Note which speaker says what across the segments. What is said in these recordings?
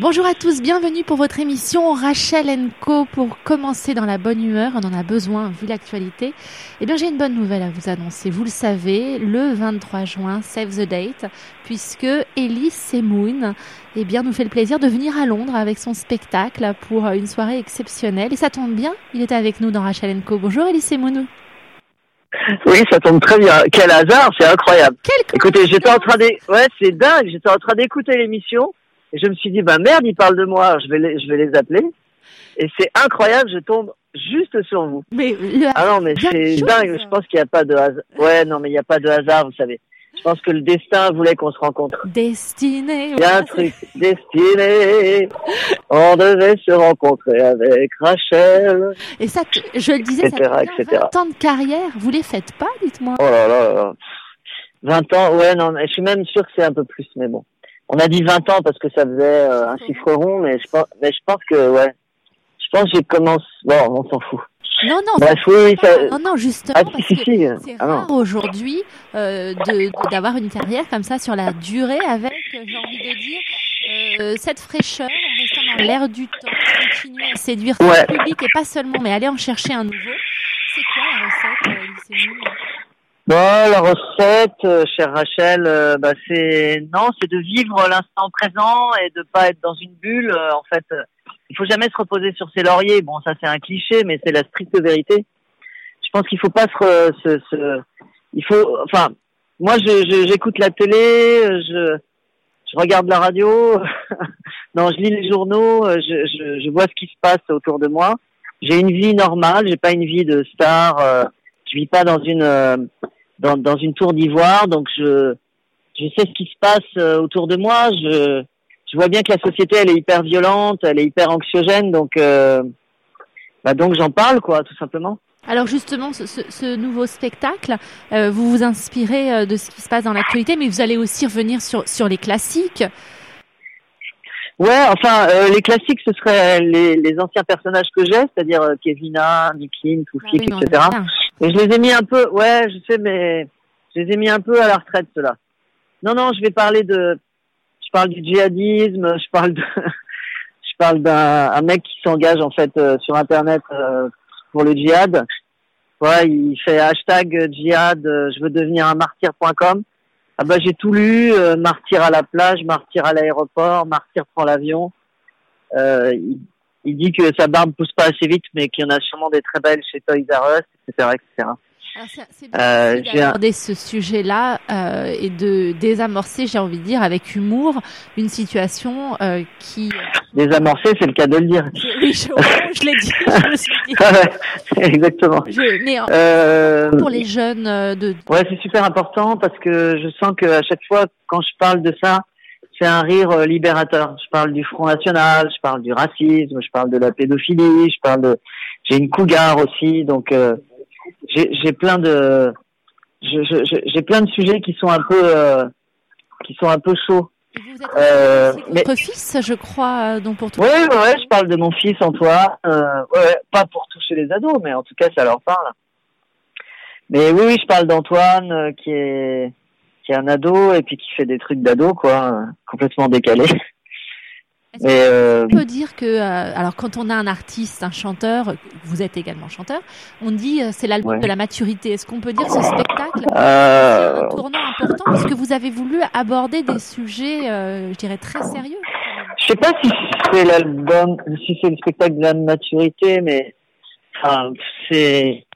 Speaker 1: Bonjour à tous, bienvenue pour votre émission Rachel Co. Pour commencer dans la bonne humeur, on en a besoin vu l'actualité. Eh bien, j'ai une bonne nouvelle à vous annoncer. Vous le savez, le 23 juin, save the date, puisque Elise Semoun eh bien, nous fait le plaisir de venir à Londres avec son spectacle pour une soirée exceptionnelle. Et ça tombe bien, il est avec nous dans Rachel Co. Bonjour Elise Semoun.
Speaker 2: Oui, ça tombe très bien. Quel hasard, c'est incroyable. Écoutez, j'étais en train de, ouais, c'est dingue. J'étais en train d'écouter l'émission et je me suis dit, bah merde, ils parlent de moi, je vais les, je vais les appeler. Et c'est incroyable, je tombe juste sur vous.
Speaker 1: Mais
Speaker 2: ah non, mais c'est dingue. Je pense qu'il n'y a pas de hasard. Ouais, non, mais il n'y a pas de hasard, vous savez. Je pense que le destin voulait qu'on se rencontre.
Speaker 1: Destiné.
Speaker 2: Il y a un truc destiné. On devait se rencontrer avec Rachel.
Speaker 1: Et ça, je le disais,
Speaker 2: etc.,
Speaker 1: ça
Speaker 2: etc.
Speaker 1: 20 ans de carrière. Vous les faites pas, dites-moi.
Speaker 2: Oh là là là. 20 ans, ouais, non, je suis même sûr que c'est un peu plus, mais bon. On a dit 20 ans parce que ça faisait euh, un chiffre rond, mais je pense, mais je pense que, ouais. Je pense que j'ai commencé, bon, on s'en fout.
Speaker 1: Non, non,
Speaker 2: Bref, oui, ça...
Speaker 1: non, non, justement,
Speaker 2: Ah,
Speaker 1: parce
Speaker 2: si,
Speaker 1: que
Speaker 2: si, si.
Speaker 1: c'est
Speaker 2: Ah,
Speaker 1: rare aujourd'hui euh, de- d'avoir une carrière comme ça sur la durée avec, euh, j'ai envie de dire, euh, cette fraîcheur, en restant dans l'air du temps, continuer à séduire son
Speaker 2: Ouais.
Speaker 1: public et pas seulement, mais aller en chercher un nouveau. C'est quoi la recette, euh, Elise Moon
Speaker 2: Bon, la recette, euh, chère Rachel, euh, bah c'est non, c'est de vivre l'instant présent et de pas être dans une bulle. euh, en fait, il faut jamais se reposer sur ses lauriers. Bon, ça c'est un cliché, mais c'est la stricte vérité. Je pense qu'il faut pas se, se, se- il faut, enfin, moi je je- j'écoute la télé, je je regarde la radio, non, je lis les journaux, je, je je vois ce qui se passe autour de moi. J'ai une vie normale, j'ai pas une vie de star. euh, je vis pas dans une euh, dans, dans une tour d'ivoire, donc je, je sais ce qui se passe euh, autour de moi. Je, je vois bien que la société elle est hyper violente, elle est hyper anxiogène, donc euh, bah donc j'en parle quoi, tout simplement.
Speaker 1: Alors justement, ce, nouveau spectacle, euh, vous vous inspirez de ce qui se passe dans l'actualité, mais vous allez aussi revenir sur, sur les classiques.
Speaker 2: Ouais, enfin euh, les classiques ce seraient les, les anciens personnages que j'ai, c'est-à-dire Kevina,
Speaker 1: Ah
Speaker 2: Toufik,
Speaker 1: oui, mais on
Speaker 2: etc. Et je les ai mis un peu, ouais, je sais, mais je les ai mis un peu à la retraite, ceux-là. Non, non, je vais parler de, je parle du djihadisme, je parle de, je parle d'un un mec qui s'engage en fait euh, sur Internet euh, pour le djihad. Ouais, il fait hashtag djihad, euh, je veux devenir un martyr.com. Ah bah j'ai tout lu, euh, martyr à la plage, martyr à l'aéroport, martyr prend l'avion. Euh, il, il dit que sa barbe pousse pas assez vite, mais qu'il y en a sûrement des très belles chez Toys R Us, etc., etc.
Speaker 1: Alors, c'est- bien
Speaker 2: Euh,
Speaker 1: d'aborder ce sujet-là euh, et de désamorcer, j'ai envie de dire, avec humour, une situation euh, qui...
Speaker 2: Désamorcer, c'est le cas de le dire.
Speaker 1: Oui, je, je l'ai dit, je me suis dit.
Speaker 2: ouais, exactement.
Speaker 1: Je- mais euh, pour les jeunes de...
Speaker 2: ouais, c'est super important parce que je sens que à chaque fois quand je parle de ça, c'est un rire euh, libérateur. Je parle du Front National, je parle du racisme, je parle de la pédophilie, je parle de. J'ai une cougar aussi, donc euh, j'ai plein de. J'ai plein de sujets qui sont un peu euh, qui sont un peu chauds.
Speaker 1: Vous êtes c'est
Speaker 2: mais-
Speaker 1: votre fils, je crois, dont pour tout.
Speaker 2: Ouais, ouais, je parle de mon fils Antoine. Ouais, pas pour toucher les ados, mais en tout cas, ça leur parle. Mais oui, oui, je parle d'Antoine qui est qui est un ado et puis qui fait des trucs d'ado, quoi, complètement décalés.
Speaker 1: Est-ce
Speaker 2: Et euh,
Speaker 1: On peut dire que, euh, alors quand on a un artiste, un chanteur, vous êtes également chanteur, on dit euh, c'est l'album
Speaker 2: Ouais.
Speaker 1: de la maturité. Est-ce qu'on peut dire que ce spectacle c'est un tournant important puisque vous avez voulu aborder des sujets, je dirais, très sérieux
Speaker 2: je sais pas si c'est l'album, si c'est le spectacle de la maturité, mais enfin, c'est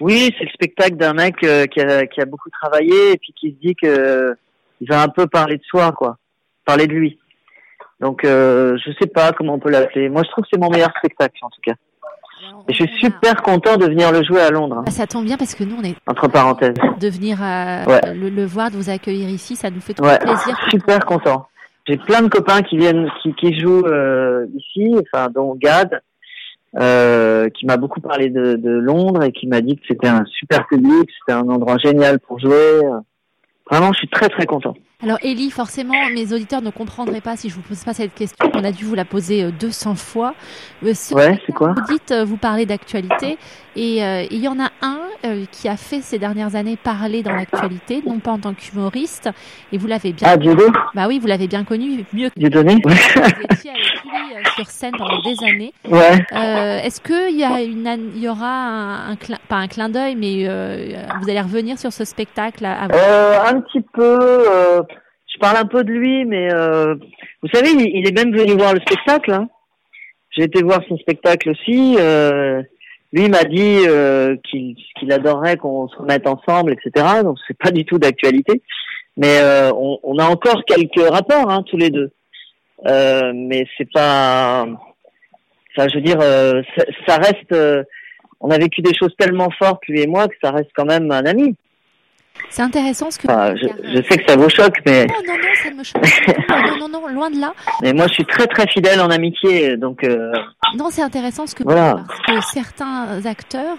Speaker 2: oui, c'est le spectacle d'un mec euh, qui, a, qui a beaucoup travaillé et puis qui se dit que il va un peu parler de soi, quoi, parler de lui. Donc, euh, je sais pas comment on peut l'appeler. Moi, je trouve que c'est mon meilleur spectacle, en tout cas. Et je suis super content de venir le jouer à Londres, hein,
Speaker 1: Ah, ça tombe bien parce que nous, on est
Speaker 2: entre parenthèses.
Speaker 1: de venir euh,
Speaker 2: Ouais.
Speaker 1: le, le voir, de vous accueillir ici, ça nous fait trop
Speaker 2: Ouais,
Speaker 1: plaisir.
Speaker 2: super content. J'ai plein de copains qui viennent, qui, qui jouent euh, ici, enfin dont Gad, euh, qui m'a beaucoup parlé de, de Londres et qui m'a dit que c'était un super public, c'était un endroit génial pour jouer. Vraiment, je suis très très content.
Speaker 1: Alors Ellie, forcément, mes auditeurs ne comprendraient pas si je vous pose pas cette question. On a dû vous la poser 200 euh, fois.
Speaker 2: Euh, ouais, c'est quoi
Speaker 1: Vous dites, vous parlez d'actualité, et il y en a un qui a fait ces dernières années parler dans l'actualité, non pas en tant qu'humoriste, et vous l'avez bien.
Speaker 2: Ah, Diego
Speaker 1: Bah oui, vous l'avez bien connu, mieux que.
Speaker 2: Dieudonné
Speaker 1: Lui sur scène pendant des années.
Speaker 2: Ouais.
Speaker 1: Est-ce qu'il y a une, il y aura un, un pas un clin d'œil, mais vous allez revenir sur ce spectacle à,
Speaker 2: Un petit peu je parle un peu de lui, mais euh, vous savez, il, est même venu voir le spectacle. Hein. J'ai été voir son spectacle aussi. Euh, lui m'a dit euh, qu'il adorerait qu'on se remette ensemble, etc. Donc c'est pas du tout d'actualité, mais euh, on, on, a encore quelques rapports hein, tous les deux. Euh, mais c'est pas, enfin, je veux dire, euh, ça, ça, reste. on a vécu des choses tellement fortes lui et moi que ça reste quand même un ami.
Speaker 1: C'est intéressant ce que.
Speaker 2: je, sais que ça vous choque, mais.
Speaker 1: Non, non, non, ça ne me choque pas. non, non, non, loin de là.
Speaker 2: Mais moi, je suis très, très fidèle en amitié, donc. Euh...
Speaker 1: Non, c'est intéressant ce que voilà. parce que certains acteurs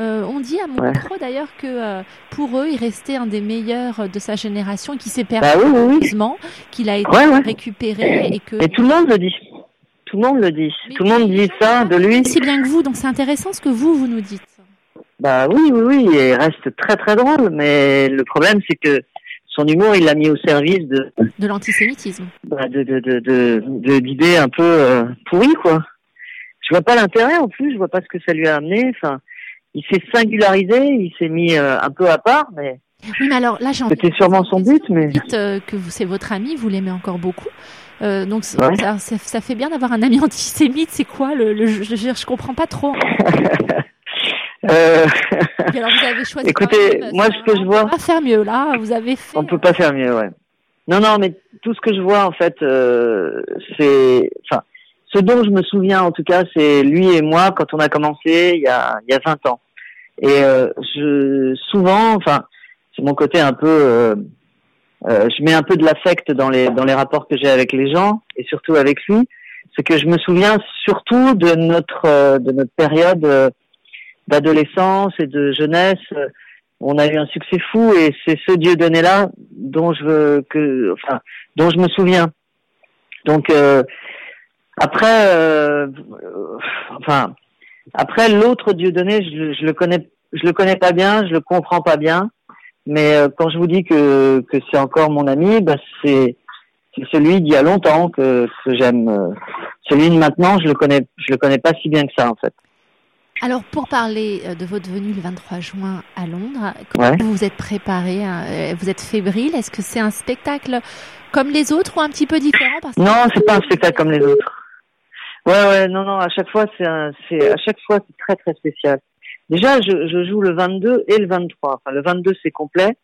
Speaker 1: euh, ont dit à mon micro d'ailleurs que euh, pour eux, il restait un des meilleurs de sa génération, qui s'est perdu
Speaker 2: bah, oui, oui,
Speaker 1: qu'il a été récupéré et que.
Speaker 2: Et tout le monde le dit. Tout le monde le dit. tout le monde dit ça de lui.
Speaker 1: C'est bien que vous, donc c'est intéressant ce que vous vous nous dites.
Speaker 2: Bah oui, oui, oui, il reste très très drôle, mais le problème c'est que son humour, il l'a mis au service de
Speaker 1: de l'antisémitisme,
Speaker 2: bah, de de de d'idées un peu euh, pourries quoi. Je vois pas l'intérêt en plus, je vois pas ce que ça lui a amené. Enfin, il s'est singularisé, il s'est mis euh, un peu à part, mais
Speaker 1: oui, mais alors là, j'ai
Speaker 2: C'était sûrement son but, mais.
Speaker 1: Vous dites euh, que c'est votre ami, vous l'aimez encore beaucoup. Euh, donc ça, ça, fait bien d'avoir un ami antisémite. C'est quoi le, le je, je, je, comprends pas trop.
Speaker 2: Euh...
Speaker 1: alors vous avez choisi.
Speaker 2: Écoutez, moi ce que je vois.
Speaker 1: On peut pas faire mieux là. Vous avez fait.
Speaker 2: On peut pas faire mieux, ouais. Non, non, mais tout ce que je vois en fait, euh, c'est, enfin, ce dont je me souviens en tout cas, c'est lui et moi quand on a commencé il y a il y a 20 ans. Et euh, je souvent, enfin, c'est mon côté un peu. Euh, euh, je mets un peu de l'affect dans les dans les rapports que j'ai avec les gens et surtout avec lui. C'est que je me souviens surtout de notre euh, de notre période euh, d'adolescence et de jeunesse, on a eu un succès fou et c'est ce Dieu donné là dont je veux que, enfin, dont je me souviens. Donc euh, après, euh, enfin, après l'autre Dieu donné, je, le connais, je le connais pas bien, je le comprends pas bien. Mais euh, quand je vous dis que que c'est encore mon ami, bah c'est c'est celui d'il y a longtemps que, que j'aime. Celui de maintenant, je le connais, je le connais pas si bien que ça en fait.
Speaker 1: Alors, pour parler euh, de votre venue le 23 juin à Londres, comment vous vous êtes préparé hein, euh, Vous êtes fébrile? Est-ce que c'est un spectacle comme les autres ou un petit peu différent? Parce
Speaker 2: Non, c'est pas un spectacle comme les autres. Ouais, ouais, non, non. À chaque fois, c'est, à chaque fois, c'est très, très spécial. Déjà, je, je, joue le 22 et le 23. Enfin, le 22, c'est complet.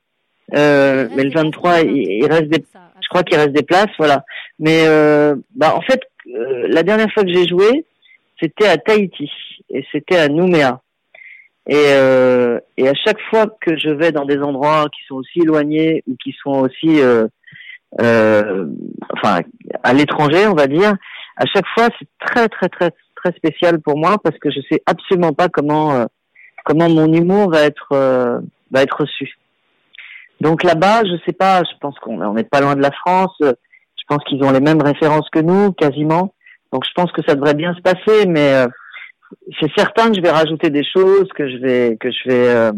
Speaker 2: Euh, mais le 23, il, reste des, je crois qu'il reste des places, voilà. Mais euh, bah, en fait, euh, la dernière fois que j'ai joué, c'était à Tahiti et c'était à Nouméa. Et, euh, et à chaque fois que je vais dans des endroits qui sont aussi éloignés ou qui sont aussi, euh, euh, enfin, à l'étranger, on va dire, à chaque fois c'est très très très très spécial pour moi parce que je sais absolument pas comment euh, comment mon humour va être euh, va être reçu. Donc là-bas, je sais pas, je pense qu'on n'est pas loin de la France. Je pense qu'ils ont les mêmes références que nous, quasiment. Donc je pense que ça devrait bien se passer, mais euh, c'est certain que je vais rajouter des choses, que je vais que je vais euh,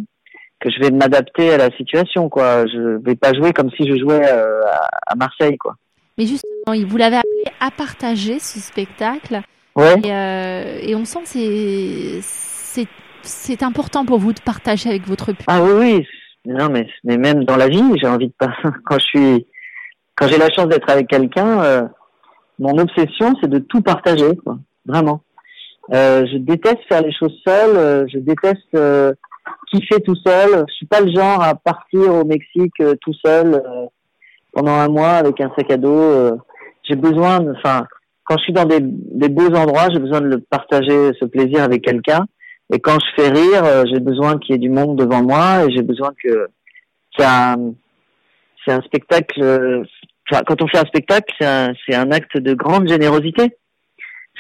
Speaker 2: que je vais m'adapter à la situation, quoi. Je vais pas jouer comme si je jouais euh, à, Marseille, quoi.
Speaker 1: Mais justement, vous l'avez appelé à partager ce spectacle.
Speaker 2: Ouais.
Speaker 1: Et, et on sent que c'est c'est c'est important pour vous de partager avec votre public.
Speaker 2: Ah oui, oui. Non, mais mais même dans la vie, j'ai envie de pas. Quand je suis quand j'ai la chance d'être avec quelqu'un mon obsession, c'est de tout partager, quoi. Vraiment. Euh, je déteste faire les choses seul. Euh, je déteste euh, kiffer tout seul. Je suis pas le genre à partir au Mexique euh, tout seul euh, pendant un mois avec un sac à dos. j'ai besoin, enfin, quand je suis dans des, des beaux endroits, j'ai besoin de le partager ce plaisir avec quelqu'un. Et quand je fais rire, j'ai besoin qu'il y ait du monde devant moi et j'ai besoin que c'est un, spectacle quand on fait un spectacle, c'est un, c'est un acte de grande générosité.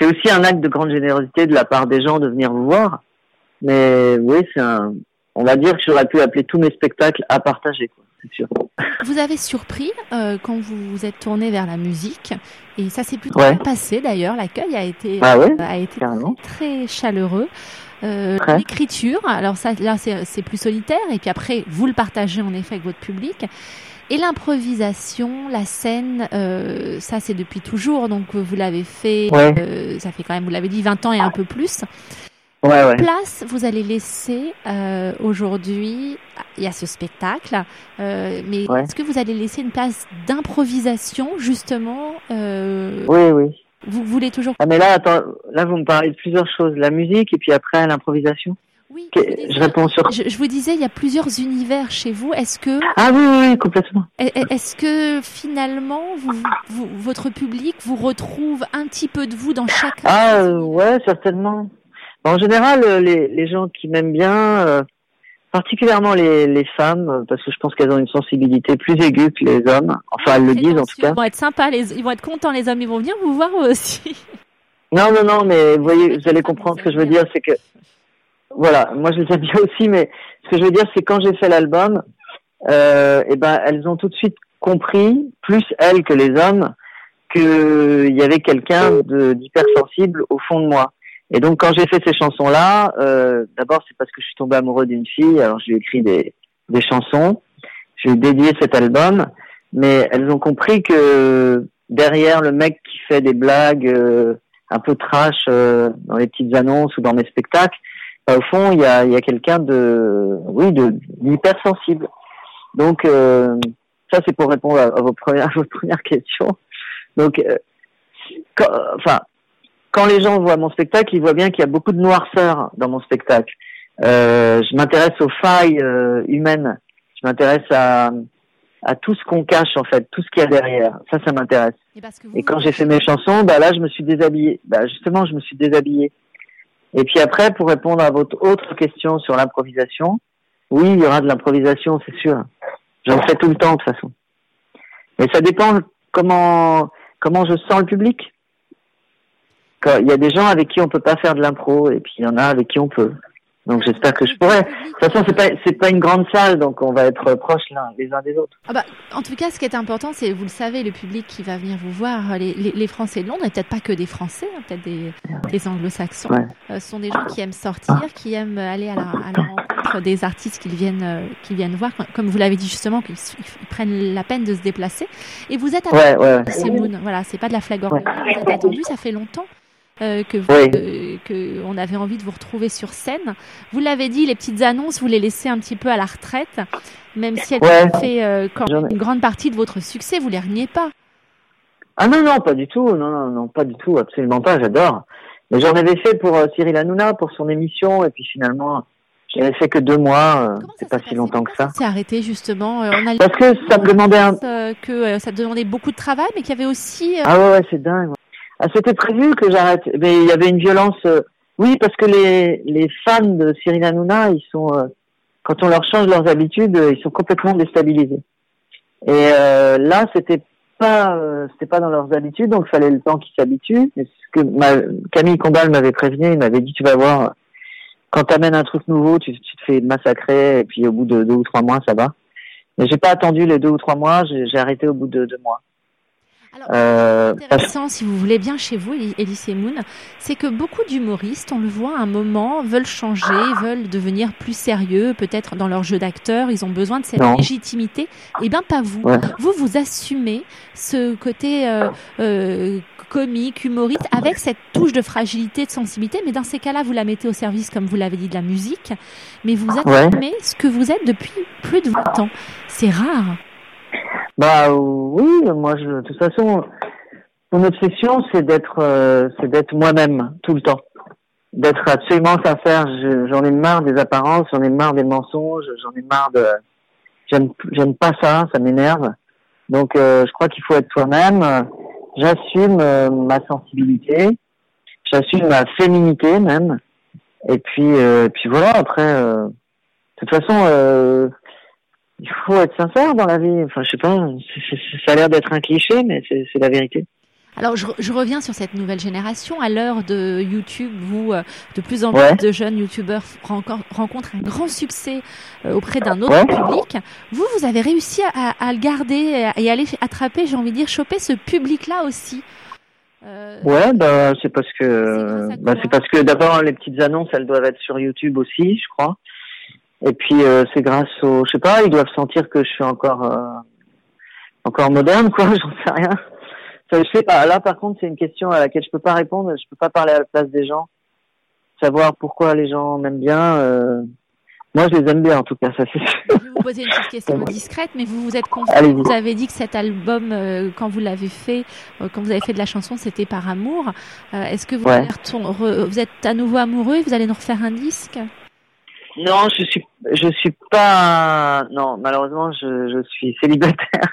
Speaker 2: C'est aussi un acte de grande générosité de la part des gens de venir vous voir. Mais oui, c'est un, on va dire que j'aurais pu appeler tous mes spectacles à partager. Quoi. c'est sûr.
Speaker 1: Vous avez surpris euh, quand vous vous êtes tourné vers la musique et ça s'est plutôt bien passé d'ailleurs. L'accueil a été
Speaker 2: ah ouais,
Speaker 1: a été très, chaleureux. Euh, L'écriture, alors ça là c'est plus solitaire et puis après vous le partagez en effet avec votre public. Et l'improvisation, la scène, euh, ça c'est depuis toujours, donc vous l'avez fait, euh, ça fait quand même, vous l'avez dit, 20 ans et un peu plus.
Speaker 2: Ouais, ouais.
Speaker 1: place vous allez laisser euh, aujourd'hui Il y a ce spectacle, euh, mais est-ce que vous allez laisser une place d'improvisation justement
Speaker 2: euh, Oui, oui.
Speaker 1: Vous voulez toujours
Speaker 2: Ah mais là, attends, là vous me parlez de plusieurs choses, la musique et puis après l'improvisation.
Speaker 1: Oui,
Speaker 2: je, réponds sur.
Speaker 1: Je, vous disais, il y a plusieurs univers chez vous. Est-ce que
Speaker 2: ah oui, oui, complètement.
Speaker 1: Est-ce que finalement, vous, votre public vous retrouve un petit peu de vous dans chaque
Speaker 2: Ah ouais, certainement. En général, euh, les, les gens qui m'aiment bien, euh, particulièrement les, les femmes, euh, parce que je pense qu'elles ont une sensibilité plus aiguë que les hommes. Enfin, elles le disent en tout cas.
Speaker 1: Ils vont être sympas, les, ils vont être contents, les hommes. Ils vont venir vous voir aussi.
Speaker 2: Non, non, non, mais vous voyez, vous allez comprendre ce que je veux dire, c'est que voilà, moi je les aime bien aussi, mais ce que je veux dire, c'est quand j'ai fait l'album, euh, et eh ben elles ont tout de suite compris, plus elles que les hommes, qu'il y avait quelqu'un d'hypersensible au fond de moi. Et donc quand j'ai fait ces chansons-là, euh, d'abord c'est parce que je suis tombé amoureux d'une fille, alors j'ai écrit des, des chansons, j'ai dédié cet album, mais elles ont compris que derrière le mec qui fait des blagues euh, un peu trash euh, dans les petites annonces ou dans mes spectacles, bah, au fond il y a, y a quelqu'un de, oui, de d'hypersensible. Donc euh, ça c'est pour répondre à, vos premières, à votre première question. Donc, quand, enfin, quand les gens voient mon spectacle, ils voient bien qu'il y a beaucoup de noirceur dans mon spectacle. Euh, je m'intéresse aux failles euh, humaines. Je m'intéresse à, à tout ce qu'on cache en fait, tout ce qu'il y a derrière. Ça, ça m'intéresse. Et, quand j'ai fait mes chansons, bah là, je me suis déshabillé. Bah justement, je me suis déshabillé. Et puis après, pour répondre à votre autre question sur l'improvisation, oui, il y aura de l'improvisation, c'est sûr. J'en fais tout le temps de toute façon. Mais ça dépend comment comment je sens le public il y a des gens avec qui on peut pas faire de l'impro et puis il y en a avec qui on peut. Donc j'espère que je pourrai. De toute façon, c'est pas c'est pas une grande salle, donc on va être proches l'un les uns des autres.
Speaker 1: Ah bah, en tout cas, ce qui est important, c'est vous le savez, le public qui va venir vous voir, les, les, les Français de Londres, et peut-être pas que des Français, hein, peut-être des, des Anglo-Saxons, euh, sont des gens qui aiment sortir, qui aiment aller à la, à la rencontre des artistes qu'ils viennent euh, qu'ils viennent voir, comme vous l'avez dit justement, qu'ils prennent la peine de se déplacer. Et vous êtes attendu,
Speaker 2: ouais,
Speaker 1: c'est Moon, voilà, c'est pas de la flagornerie, vous êtes attendu, ça fait longtemps. Euh, que, euh, que on avait envie de vous retrouver sur scène. Vous l'avez dit, les petites annonces, vous les laissez un petit peu à la retraite, même si elles ont fait euh, quand une grande partie de votre succès, vous les reniez pas.
Speaker 2: Ah non, non, pas du tout, non, non, non, pas du tout, absolument pas, j'adore. Mais j'en avais fait pour Cyril Hanouna, pour son émission, et puis finalement, j'avais fait que deux mois, c'est pas si longtemps que ça.
Speaker 1: C'est arrêté justement. on a
Speaker 2: Parce que ça me demandait un...
Speaker 1: que ça demandait beaucoup de travail, mais qu'il y avait aussi.
Speaker 2: Ah ouais, ouais c'est dingue. Ah, c'était prévu que j'arrête, mais il y avait une violence. Euh, oui, parce que les, les fans de Cyril Hanouna, ils sont, euh, quand on leur change leurs habitudes, euh, ils sont complètement déstabilisés. Et là, c'était pas, c'était pas dans leurs habitudes, donc fallait le temps qu'ils s'habituent. ce que ma, Camille Combal m'avait prévenu, il m'avait dit, tu vas voir, quand t'amènes un truc nouveau, tu, tu, te fais massacrer, et puis au bout de deux ou trois mois, ça va. Mais j'ai pas attendu les deux ou trois mois, j'ai arrêté au bout de deux mois.
Speaker 1: Alors, euh, intéressant, si vous voulez bien chez vous, Elise Moon, c'est que beaucoup d'humoristes, on le voit à un moment, veulent changer, veulent devenir plus sérieux, peut-être dans leur jeu d'acteur, ils ont besoin de cette légitimité. Eh bien, pas vous. Vous, vous assumez ce côté euh, euh, comique, humoriste, avec cette touche de fragilité, de sensibilité, mais dans ces cas-là, vous la mettez au service, comme vous l'avez dit, de la musique, mais vous assumez ce que vous êtes depuis plus de 20 ans. C'est rare.
Speaker 2: Bah oui, moi je, de toute façon, mon obsession c'est d'être, euh, c'est d'être moi-même tout le temps, d'être absolument sincère. J'en ai marre des apparences, j'en ai marre des mensonges, j'en ai marre de, j'aime, j'aime pas ça, ça m'énerve. Donc euh, je crois qu'il faut être soi-même. J'assume euh, ma sensibilité, j'assume ma féminité même. Et puis, puis voilà. Après, de toute façon il faut être sincère dans la vie. Enfin, je sais pas, ça a l'air d'être un cliché, mais c'est la vérité.
Speaker 1: Alors je, je, reviens sur cette nouvelle génération. À l'heure de YouTube, où euh, de plus en plus de jeunes YouTubeurs rencontrent un grand succès euh, auprès d'un autre public, vous, vous avez réussi à, à, le garder et aller attraper, j'ai envie de dire, choper ce public-là aussi.
Speaker 2: Euh, ouais, bah c'est parce que bah, c'est parce que d'abord les petites annonces, elles doivent être sur YouTube aussi, je crois. Et puis euh, c'est grâce au, je sais pas, ils doivent sentir que je suis encore encore moderne, quoi. J'en sais rien. Ça, je sais pas. Là, par contre, c'est une question à laquelle je peux pas répondre. Je peux pas parler à la place des gens. Savoir pourquoi les gens m'aiment bien. Euh... Moi, je les aime bien, en tout cas, ça c'est
Speaker 1: Je vais vous poser une petite question discrète, mais vous vous êtes confiant. Vous avez dit que cet album, euh, quand vous l'avez fait, euh, quand vous avez fait de la chanson, c'était par amour. Euh, est-ce que vous, vous êtes à nouveau amoureux et vous allez nous refaire un disque?
Speaker 2: Non, je suis, je suis pas. Non, malheureusement, je, je suis célibataire.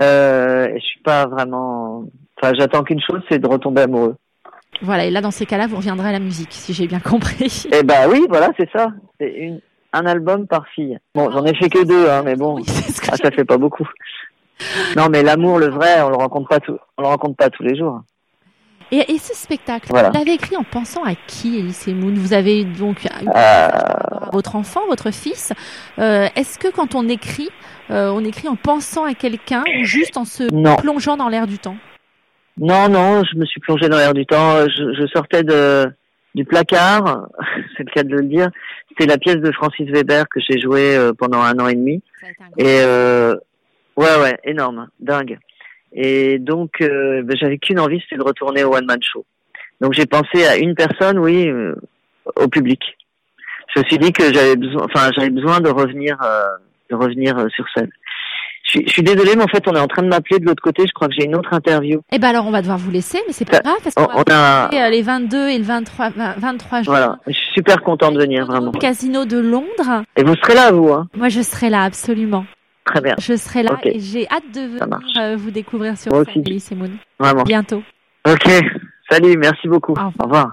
Speaker 2: Euh, je suis pas vraiment. Enfin, j'attends qu'une chose, c'est de retomber amoureux.
Speaker 1: Voilà, et là, dans ces cas-là, vous reviendrez à la musique, si j'ai bien compris.
Speaker 2: Eh ben oui, voilà, c'est ça. C'est une, un album par fille. Bon, j'en ai fait que deux, hein, mais bon, ah, ça fait pas beaucoup. Non, mais l'amour, le vrai, on le rencontre pas tout, on le rencontre pas tous les jours.
Speaker 1: Et, et ce spectacle, vous l'avez écrit en pensant à qui, Elise Moon Vous avez donc euh... votre enfant, votre fils. Euh, Est-ce que quand on écrit, euh, on écrit en pensant à quelqu'un ou juste en se plongeant dans l'air du temps?
Speaker 2: Non, non, je me suis plongé dans l'air du temps. Je, je, sortais de du placard, c'est le cas de le dire. C'était la pièce de Francis Weber que j'ai jouée euh, pendant un an et demi. Et euh, ouais, ouais, énorme, dingue. Et donc, euh, ben, j'avais qu'une envie, c'était de retourner au one man show. Donc j'ai pensé à une personne, oui, euh, au public. Je me suis dit que j'avais besoin, enfin j'avais besoin de revenir de revenir euh, sur scène. Je suis, désolée, mais en fait, on est en train de m'appeler de l'autre côté. Je crois que j'ai une autre interview.
Speaker 1: Eh ben alors, on va devoir vous laisser, mais c'est pas grave parce qu'on a euh, les 22 et le 23, 23 juin.
Speaker 2: Voilà, je suis super content de venir vraiment. Au
Speaker 1: casino de Londres.
Speaker 2: Et vous serez là, vous hein
Speaker 1: Moi, je serai là, absolument.
Speaker 2: Très bien.
Speaker 1: Je serai là et j'ai hâte de venir euh, vous découvrir sur
Speaker 2: scène,
Speaker 1: Simone.
Speaker 2: Vraiment.
Speaker 1: Bientôt.
Speaker 2: Ok. Salut, merci beaucoup. Au revoir.